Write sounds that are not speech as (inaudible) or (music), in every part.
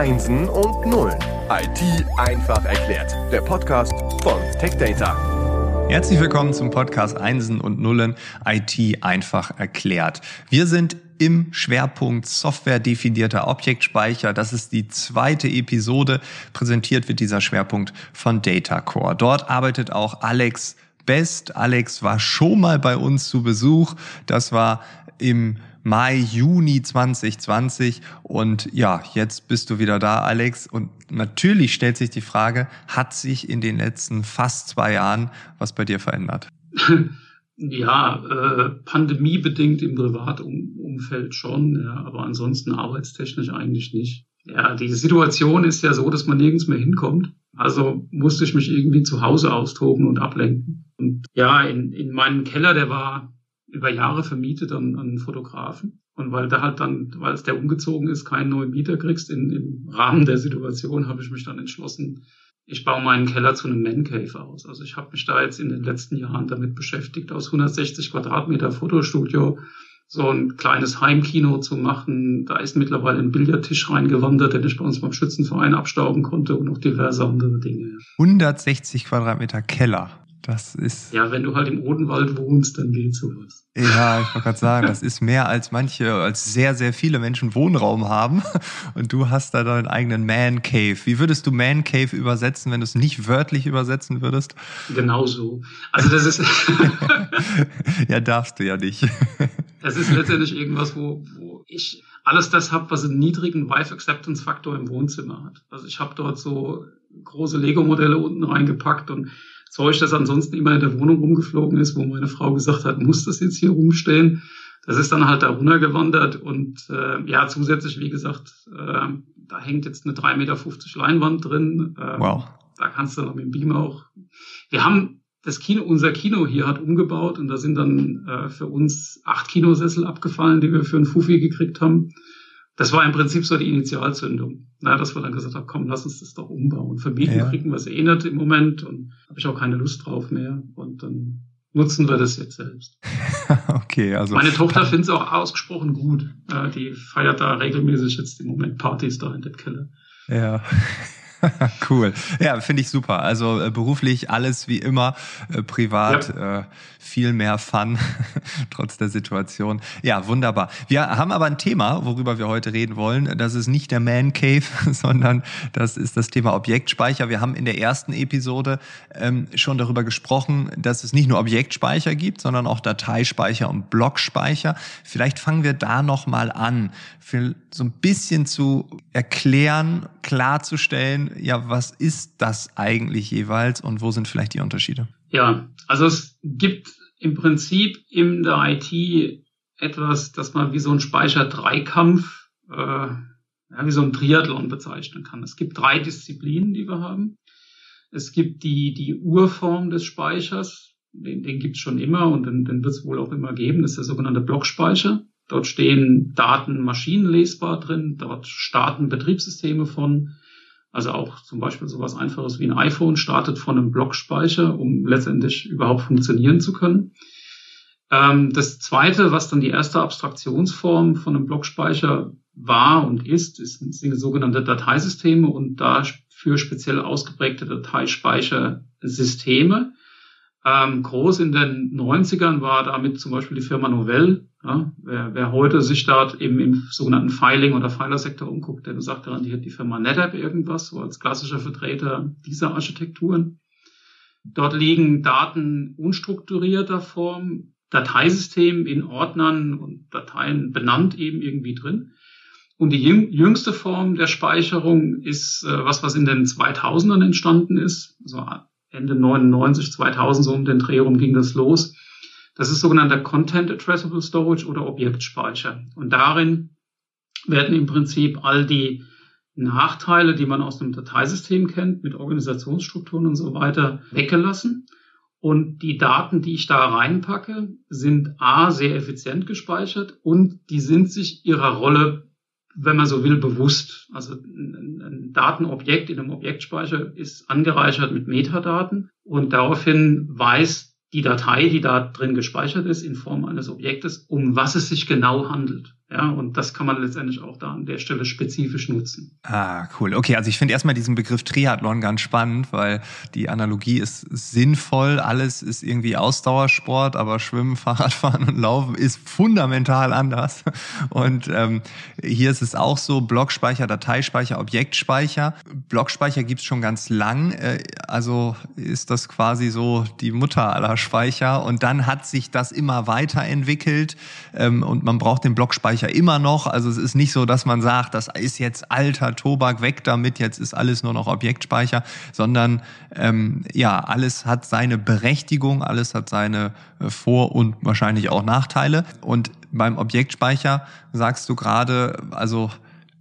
Einsen und Nullen. IT einfach erklärt. Der Podcast von TechData. Herzlich willkommen zum Podcast Einsen und Nullen IT einfach erklärt. Wir sind im Schwerpunkt Software definierter Objektspeicher. Das ist die zweite Episode. Präsentiert wird dieser Schwerpunkt von Datacore. Dort arbeitet auch Alex Best. Alex war schon mal bei uns zu Besuch. Das war im Mai, Juni 2020. Und ja, jetzt bist du wieder da, Alex. Und natürlich stellt sich die Frage, hat sich in den letzten fast zwei Jahren was bei dir verändert? (laughs) Ja, äh, pandemiebedingt im Privatumfeld schon, ja, aber ansonsten arbeitstechnisch eigentlich nicht. Ja, die Situation ist ja so, dass man nirgends mehr hinkommt. Also musste ich mich irgendwie zu Hause austoben und ablenken. Und ja, in, in meinem Keller, der war über Jahre vermietet an, an Fotografen. Und weil da halt dann, weil es der umgezogen ist, keinen neuen Mieter kriegst, in, im Rahmen der Situation habe ich mich dann entschlossen, ich baue meinen Keller zu einem Man Cave aus. Also ich habe mich da jetzt in den letzten Jahren damit beschäftigt, aus 160 Quadratmeter Fotostudio so ein kleines Heimkino zu machen. Da ist mittlerweile ein Billardtisch reingewandert, den ich bei uns beim Schützenverein abstauben konnte und noch diverse andere Dinge. 160 Quadratmeter Keller. Das ist. Ja, wenn du halt im Odenwald wohnst, dann geht sowas. Ja, ich wollte gerade sagen, das ist mehr als manche, als sehr, sehr viele Menschen Wohnraum haben. Und du hast da deinen eigenen Man Cave. Wie würdest du Man Cave übersetzen, wenn du es nicht wörtlich übersetzen würdest? Genau so. Also das ist. (laughs) ja, darfst du ja nicht. Es ist letztendlich irgendwas, wo, wo ich alles das habe, was einen niedrigen Wife Acceptance Faktor im Wohnzimmer hat. Also ich habe dort so große Lego-Modelle unten reingepackt und Zeug, das ansonsten immer in der Wohnung rumgeflogen ist, wo meine Frau gesagt hat, muss das jetzt hier rumstehen? Das ist dann halt da runtergewandert und äh, ja, zusätzlich, wie gesagt, äh, da hängt jetzt eine 3,50 Meter Leinwand drin. Äh, wow. Da kannst du noch mit dem Beamer auch. Wir haben das Kino, unser Kino hier hat umgebaut und da sind dann äh, für uns acht Kinosessel abgefallen, die wir für einen Fuffi gekriegt haben das war im Prinzip so die Initialzündung. Na, dass wir dann gesagt haben, komm, lass uns das doch umbauen. Vermieten ja. kriegen wir es eh nicht im Moment und habe ich auch keine Lust drauf mehr. Und dann nutzen wir das jetzt selbst. (laughs) okay, also. Meine Tochter findet es auch ausgesprochen gut. die feiert da regelmäßig jetzt im Moment Partys da in dem Keller. Ja. (laughs) cool. Ja, finde ich super. Also äh, beruflich alles wie immer, äh, privat ja. äh, viel mehr Fun, (laughs) trotz der Situation. Ja, wunderbar. Wir haben aber ein Thema, worüber wir heute reden wollen. Das ist nicht der Man Cave, (laughs) sondern das ist das Thema Objektspeicher. Wir haben in der ersten Episode ähm, schon darüber gesprochen, dass es nicht nur Objektspeicher gibt, sondern auch Dateispeicher und Blockspeicher. Vielleicht fangen wir da nochmal an, für so ein bisschen zu erklären, klarzustellen, ja, was ist das eigentlich jeweils und wo sind vielleicht die Unterschiede? Ja, also es gibt im Prinzip in der IT etwas, das man wie so ein Speicher-Dreikampf, äh, ja, wie so ein Triathlon bezeichnen kann. Es gibt drei Disziplinen, die wir haben. Es gibt die, die Urform des Speichers, den, den gibt es schon immer und den, den wird es wohl auch immer geben, das ist der sogenannte Blockspeicher. Dort stehen Daten maschinenlesbar drin, dort starten Betriebssysteme von. Also auch zum Beispiel sowas Einfaches wie ein iPhone startet von einem Blockspeicher, um letztendlich überhaupt funktionieren zu können. Ähm, das zweite, was dann die erste Abstraktionsform von einem Blockspeicher war und ist, ist, sind sogenannte Dateisysteme und dafür speziell ausgeprägte Dateispeichersysteme. Ähm, groß in den 90ern war damit zum Beispiel die Firma Novell ja, wer, wer heute sich dort eben im sogenannten Filing- oder Filer-Sektor umguckt, der sagt daran, die hat die Firma NetApp irgendwas, so als klassischer Vertreter dieser Architekturen. Dort liegen Daten unstrukturierter Form, Dateisystem in Ordnern und Dateien benannt eben irgendwie drin. Und die jüngste Form der Speicherung ist äh, was, was in den 2000ern entstanden ist. Also Ende 99, 2000 so um den Dreh herum ging das los das ist sogenannter Content Addressable Storage oder Objektspeicher. Und darin werden im Prinzip all die Nachteile, die man aus dem Dateisystem kennt, mit Organisationsstrukturen und so weiter, weggelassen. Und die Daten, die ich da reinpacke, sind A, sehr effizient gespeichert und die sind sich ihrer Rolle, wenn man so will, bewusst. Also ein Datenobjekt in einem Objektspeicher ist angereichert mit Metadaten und daraufhin weiß die Datei, die da drin gespeichert ist in Form eines Objektes, um was es sich genau handelt. Ja, und das kann man letztendlich auch da an der Stelle spezifisch nutzen. Ah, cool. Okay, also ich finde erstmal diesen Begriff Triathlon ganz spannend, weil die Analogie ist sinnvoll. Alles ist irgendwie Ausdauersport, aber Schwimmen, (laughs) Fahrradfahren und Laufen ist fundamental anders. Und ähm, hier ist es auch so, Blockspeicher, Dateispeicher, Objektspeicher. Blockspeicher gibt's schon ganz lang. Äh, also ist das quasi so die Mutter aller Speicher. Und dann hat sich das immer weiterentwickelt ähm, und man braucht den Blockspeicher Speicher immer noch. Also es ist nicht so, dass man sagt, das ist jetzt alter Tobak, weg damit, jetzt ist alles nur noch Objektspeicher, sondern ähm, ja, alles hat seine Berechtigung, alles hat seine äh, Vor- und wahrscheinlich auch Nachteile. Und beim Objektspeicher sagst du gerade, also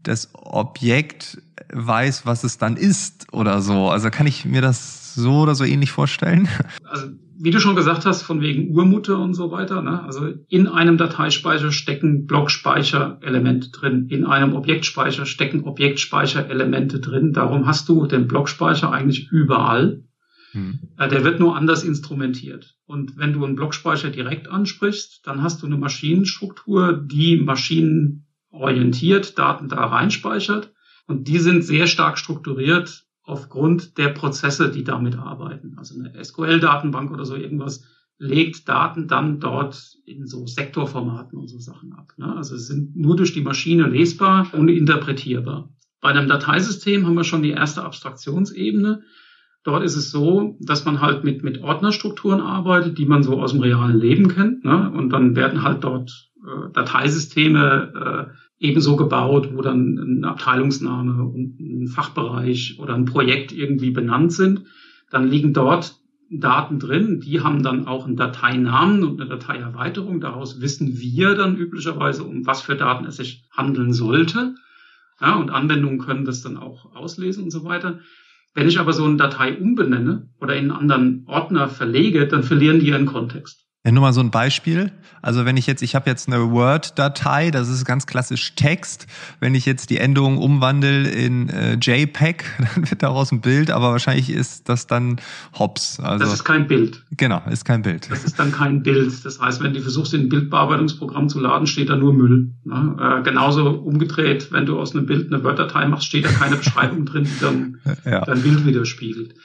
das Objekt weiß, was es dann ist oder so. Also kann ich mir das so oder so ähnlich vorstellen? (laughs) Also wie du schon gesagt hast, von wegen Urmutter und so weiter. Ne? Also in einem Dateispeicher stecken Blockspeicherelemente drin, in einem Objektspeicher stecken Objektspeicherelemente drin. Darum hast du den Blockspeicher eigentlich überall. Hm. Äh, der wird nur anders instrumentiert. Und wenn du einen Blockspeicher direkt ansprichst, dann hast du eine Maschinenstruktur, die maschinenorientiert Daten da reinspeichert. Und die sind sehr stark strukturiert aufgrund der Prozesse, die damit arbeiten. Also eine SQL-Datenbank oder so irgendwas legt Daten dann dort in so Sektorformaten und so Sachen ab. Ne? Also sind nur durch die Maschine lesbar und interpretierbar. Bei einem Dateisystem haben wir schon die erste Abstraktionsebene. Dort ist es so, dass man halt mit, mit Ordnerstrukturen arbeitet, die man so aus dem realen Leben kennt. Ne? Und dann werden halt dort äh, Dateisysteme äh, ebenso gebaut, wo dann ein Abteilungsname und ein Fachbereich oder ein Projekt irgendwie benannt sind. Dann liegen dort Daten drin, die haben dann auch einen Dateinamen und eine Dateierweiterung. Daraus wissen wir dann üblicherweise, um was für Daten es sich handeln sollte. Ja, und Anwendungen können das dann auch auslesen und so weiter. Wenn ich aber so eine Datei umbenenne oder in einen anderen Ordner verlege, dann verlieren die ihren Kontext. Ja, nur mal so ein Beispiel. Also wenn ich jetzt, ich habe jetzt eine Word-Datei, das ist ganz klassisch Text. Wenn ich jetzt die Endung umwandle in äh, JPEG, (laughs) dann wird daraus ein Bild, aber wahrscheinlich ist das dann Hops. Also, das ist kein Bild. Genau, ist kein Bild. Das ist dann kein Bild. Das heißt, wenn du versuchst, in ein Bildbearbeitungsprogramm zu laden, steht da nur Müll. Ne? Äh, genauso umgedreht, wenn du aus einem Bild eine Word-Datei machst, steht da keine Beschreibung drin, die dann (laughs) ja. dein Bild widerspiegelt.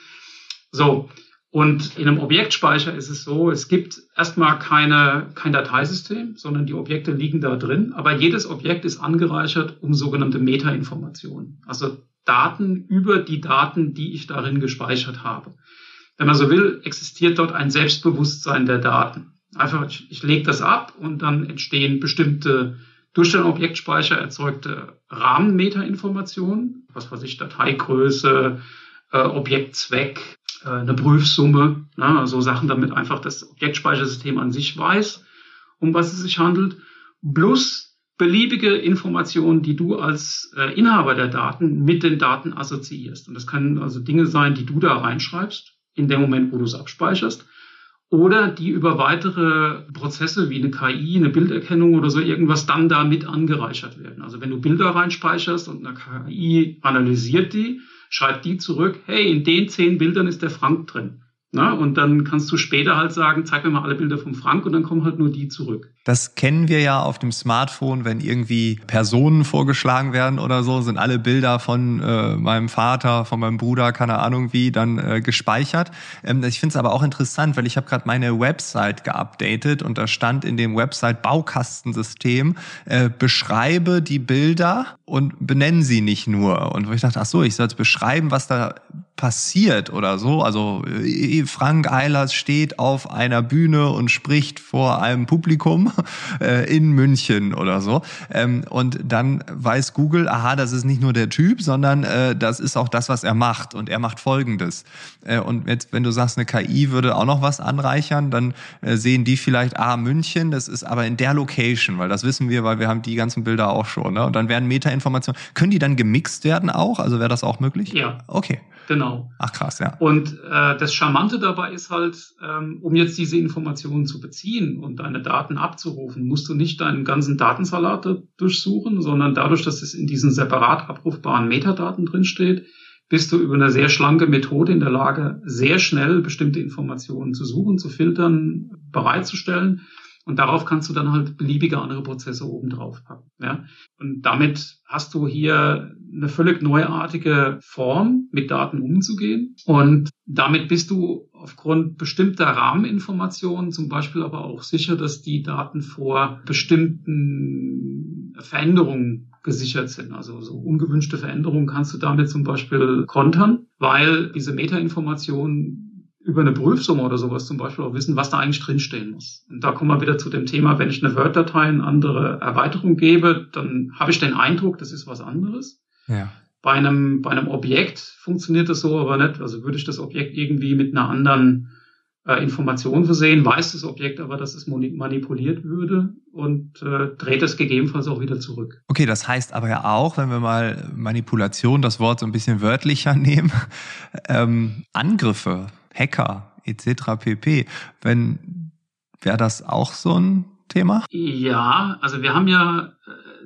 So, und in einem Objektspeicher ist es so, es gibt erstmal keine, kein Dateisystem, sondern die Objekte liegen da drin. Aber jedes Objekt ist angereichert um sogenannte Metainformationen. Also Daten über die Daten, die ich darin gespeichert habe. Wenn man so will, existiert dort ein Selbstbewusstsein der Daten. Einfach, ich, ich lege das ab und dann entstehen bestimmte durch den Objektspeicher erzeugte Rahmenmetainformationen, was weiß ich, Dateigröße, äh, Objektzweck, äh, eine Prüfsumme, ne, also Sachen, damit einfach das Objektspeichersystem an sich weiß, um was es sich handelt, plus beliebige Informationen, die du als äh, Inhaber der Daten mit den Daten assoziierst. Und das können also Dinge sein, die du da reinschreibst, in dem Moment, wo du es abspeicherst, oder die über weitere Prozesse wie eine KI, eine Bilderkennung oder so irgendwas dann da mit angereichert werden. Also wenn du Bilder reinspeicherst und eine KI analysiert die, schreibt die zurück, hey, in den zehn Bildern ist der Frank drin. Na, und dann kannst du später halt sagen, zeig mir mal alle Bilder vom Frank und dann kommen halt nur die zurück. Das kennen wir ja auf dem Smartphone, wenn irgendwie Personen vorgeschlagen werden oder so, sind alle Bilder von äh, meinem Vater, von meinem Bruder, keine Ahnung wie, dann äh, gespeichert. Ähm, ich finde es aber auch interessant, weil ich habe gerade meine Website geupdatet und da stand in dem Website Baukastensystem, äh, beschreibe die Bilder und benennen sie nicht nur. Und wo ich dachte, ach so, ich soll jetzt beschreiben, was da passiert oder so. Also Frank Eilers steht auf einer Bühne und spricht vor einem Publikum (laughs) äh, in München oder so. Ähm, und dann weiß Google, aha, das ist nicht nur der Typ, sondern äh, das ist auch das, was er macht. Und er macht Folgendes. Äh, und jetzt, wenn du sagst, eine KI würde auch noch was anreichern, dann äh, sehen die vielleicht, ah, München, das ist aber in der Location, weil das wissen wir, weil wir haben die ganzen Bilder auch schon. Ne? Und dann werden Metainformationen, können die dann gemixt werden auch? Also wäre das auch möglich? Ja. Okay. Genau. Ach krass, ja. Und äh, das Charmante dabei ist halt, ähm, um jetzt diese Informationen zu beziehen und deine Daten abzurufen, musst du nicht deinen ganzen Datensalat durchsuchen, sondern dadurch, dass es in diesen separat abrufbaren Metadaten drinsteht, bist du über eine sehr schlanke Methode in der Lage, sehr schnell bestimmte Informationen zu suchen, zu filtern, bereitzustellen Und darauf kannst du dann halt beliebige andere Prozesse oben drauf packen. Ja? Und damit hast du hier eine völlig neuartige Form, mit Daten umzugehen. Und damit bist du aufgrund bestimmter Rahmeninformationen zum Beispiel aber auch sicher, dass die Daten vor bestimmten Veränderungen gesichert sind. Also so ungewünschte Veränderungen kannst du damit zum Beispiel kontern, weil diese Metainformationen über eine Prüfsumme oder sowas zum Beispiel auch wissen, was da eigentlich drinstehen muss. Und da kommen wir wieder zu dem Thema, wenn ich eine Word-Datei eine andere Erweiterung gebe, dann habe ich den Eindruck, das ist was anderes. Ja. Bei einem, bei einem Objekt funktioniert das so aber nicht. Also würde ich das Objekt irgendwie mit einer anderen äh, Information versehen, weiß das Objekt aber, dass es manipuliert würde und äh, dreht es gegebenenfalls auch wieder zurück. Okay, das heißt aber ja auch, wenn wir mal Manipulation, das Wort so ein bisschen wörtlicher (laughs) nehmen, ähm, Angriffe Hacker etc. pp. Wenn wäre das auch so ein Thema? Ja, also wir haben ja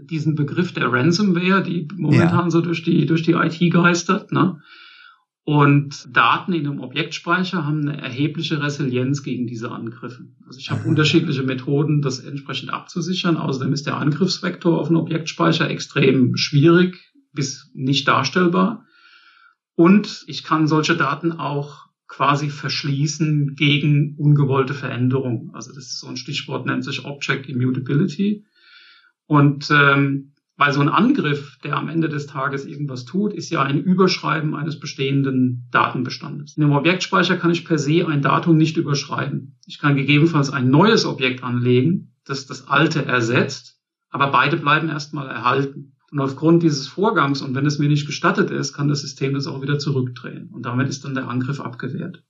diesen Begriff der Ransomware, die momentan ja. so durch die durch die IT geistert, ne? Und Daten in einem Objektspeicher haben eine erhebliche Resilienz gegen diese Angriffe. Also ich habe (laughs) unterschiedliche Methoden, das entsprechend abzusichern. Außerdem ist der Angriffsvektor auf einen Objektspeicher extrem schwierig bis nicht darstellbar. Und ich kann solche Daten auch quasi verschließen gegen ungewollte Veränderung. Also das ist so ein Stichwort, nennt sich Object Immutability. Und ähm, weil so ein Angriff, der am Ende des Tages irgendwas tut, ist ja ein Überschreiben eines bestehenden Datenbestandes. In einem Objektspeicher kann ich per se ein Datum nicht überschreiben. Ich kann gegebenenfalls ein neues Objekt anlegen, das das alte ersetzt, aber beide bleiben erstmal erhalten. Und aufgrund dieses Vorgangs, und wenn es mir nicht gestattet ist, kann das System das auch wieder zurückdrehen. Und damit ist dann der Angriff abgewehrt.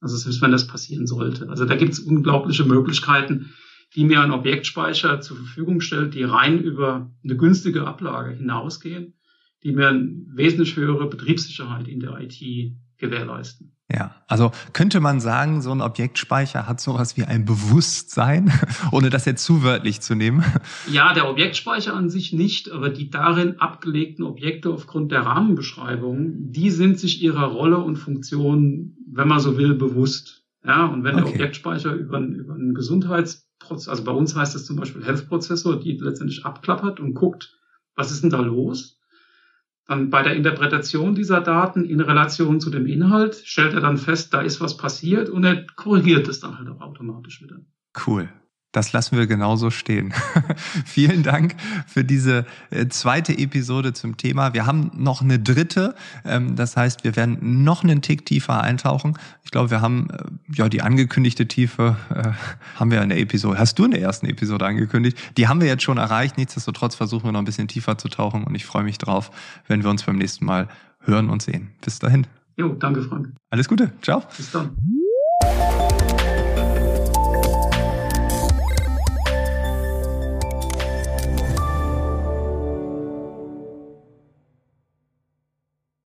Also selbst wenn das passieren sollte. Also da gibt es unglaubliche Möglichkeiten, die mir ein Objektspeicher zur Verfügung stellt, die rein über eine günstige Ablage hinausgehen, die mir eine wesentlich höhere Betriebssicherheit in der IT gewährleisten. Ja, also könnte man sagen, so ein Objektspeicher hat sowas wie ein Bewusstsein, (laughs) ohne das jetzt zu wörtlich zu nehmen. Ja, der Objektspeicher an sich nicht, aber die darin abgelegten Objekte aufgrund der Rahmenbeschreibung, die sind sich ihrer Rolle und Funktion, wenn man so will, bewusst. Ja, und wenn okay. der Objektspeicher über, über einen Gesundheitsprozess, also bei uns heißt das zum Beispiel Health-Prozessor, die letztendlich abklappert und guckt, was ist denn da los? Dann bei der Interpretation dieser Daten in Relation zu dem Inhalt stellt er dann fest, da ist was passiert und er korrigiert es dann halt auch automatisch wieder. Cool. Das lassen wir genauso stehen. (laughs) Vielen Dank für diese äh, zweite Episode zum Thema. Wir haben noch eine dritte. Ähm, das heißt, wir werden noch einen Tick tiefer eintauchen. Ich glaube, wir haben äh, ja die angekündigte Tiefe äh, haben wir in der Episode. Hast du in der ersten Episode angekündigt? Die haben wir jetzt schon erreicht. Nichtsdestotrotz versuchen wir noch ein bisschen tiefer zu tauchen und ich freue mich drauf, wenn wir uns beim nächsten Mal hören und sehen. Bis dahin. Jo, danke, Frank. Alles Gute. Ciao. Bis dann.